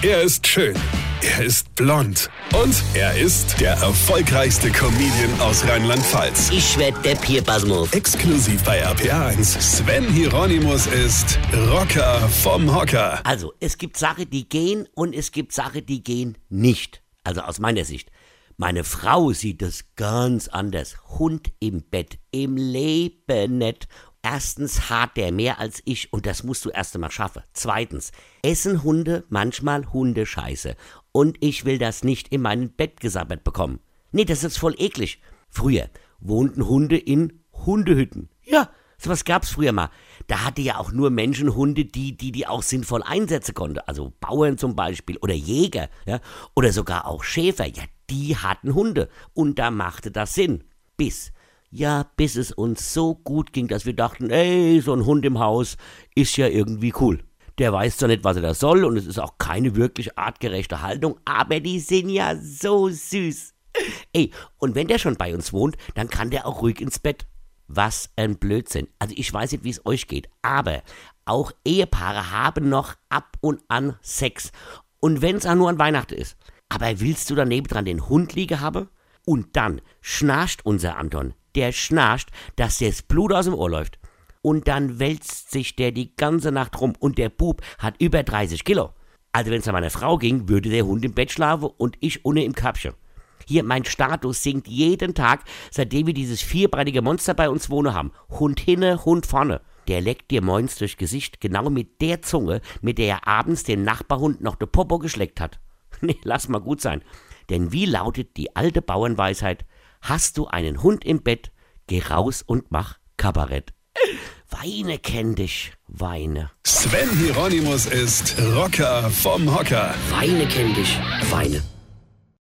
Er ist schön. Er ist blond. Und er ist der erfolgreichste Comedian aus Rheinland-Pfalz. Ich werd der Pierpasmus. Exklusiv bei RPA1. Sven Hieronymus ist Rocker vom Hocker. Also, es gibt Sachen, die gehen und es gibt Sachen, die gehen nicht. Also aus meiner Sicht. Meine Frau sieht es ganz anders. Hund im Bett, im Leben nicht. Erstens hart der mehr als ich und das musst du erst einmal schaffen. Zweitens, essen Hunde manchmal Hundescheiße und ich will das nicht in mein Bett gesabbert bekommen. Nee, das ist voll eklig. Früher wohnten Hunde in Hundehütten. Ja, sowas gab's früher mal. Da hatte ja auch nur Menschen Hunde, die, die die auch sinnvoll einsetzen konnte. Also Bauern zum Beispiel oder Jäger, ja, oder sogar auch Schäfer. Ja, die hatten Hunde und da machte das Sinn. Bis ja, bis es uns so gut ging, dass wir dachten, ey, so ein Hund im Haus ist ja irgendwie cool. Der weiß zwar nicht, was er da soll und es ist auch keine wirklich artgerechte Haltung, aber die sind ja so süß. Ey, und wenn der schon bei uns wohnt, dann kann der auch ruhig ins Bett. Was ein Blödsinn. Also ich weiß nicht, wie es euch geht, aber auch Ehepaare haben noch ab und an Sex. Und wenn es auch nur an Weihnachten ist. Aber willst du daneben dran den Hund liegen haben? Und dann schnarcht unser Anton der schnarcht, dass das Blut aus dem Ohr läuft. Und dann wälzt sich der die ganze Nacht rum und der Bub hat über 30 Kilo. Also wenn es an meine Frau ging, würde der Hund im Bett schlafen und ich ohne im Körbchen. Hier, mein Status sinkt jeden Tag, seitdem wir dieses vierbreitige Monster bei uns wohnen haben. Hund hinne, Hund vorne. Der leckt dir moins durch Gesicht, genau mit der Zunge, mit der er abends den Nachbarhund noch de Popo geschleckt hat. Nee, lass mal gut sein. Denn wie lautet die alte Bauernweisheit? Hast du einen Hund im Bett, geh raus und mach Kabarett. Weine kenn dich, weine. Sven Hieronymus ist Rocker vom Hocker. Weine kenn dich, weine.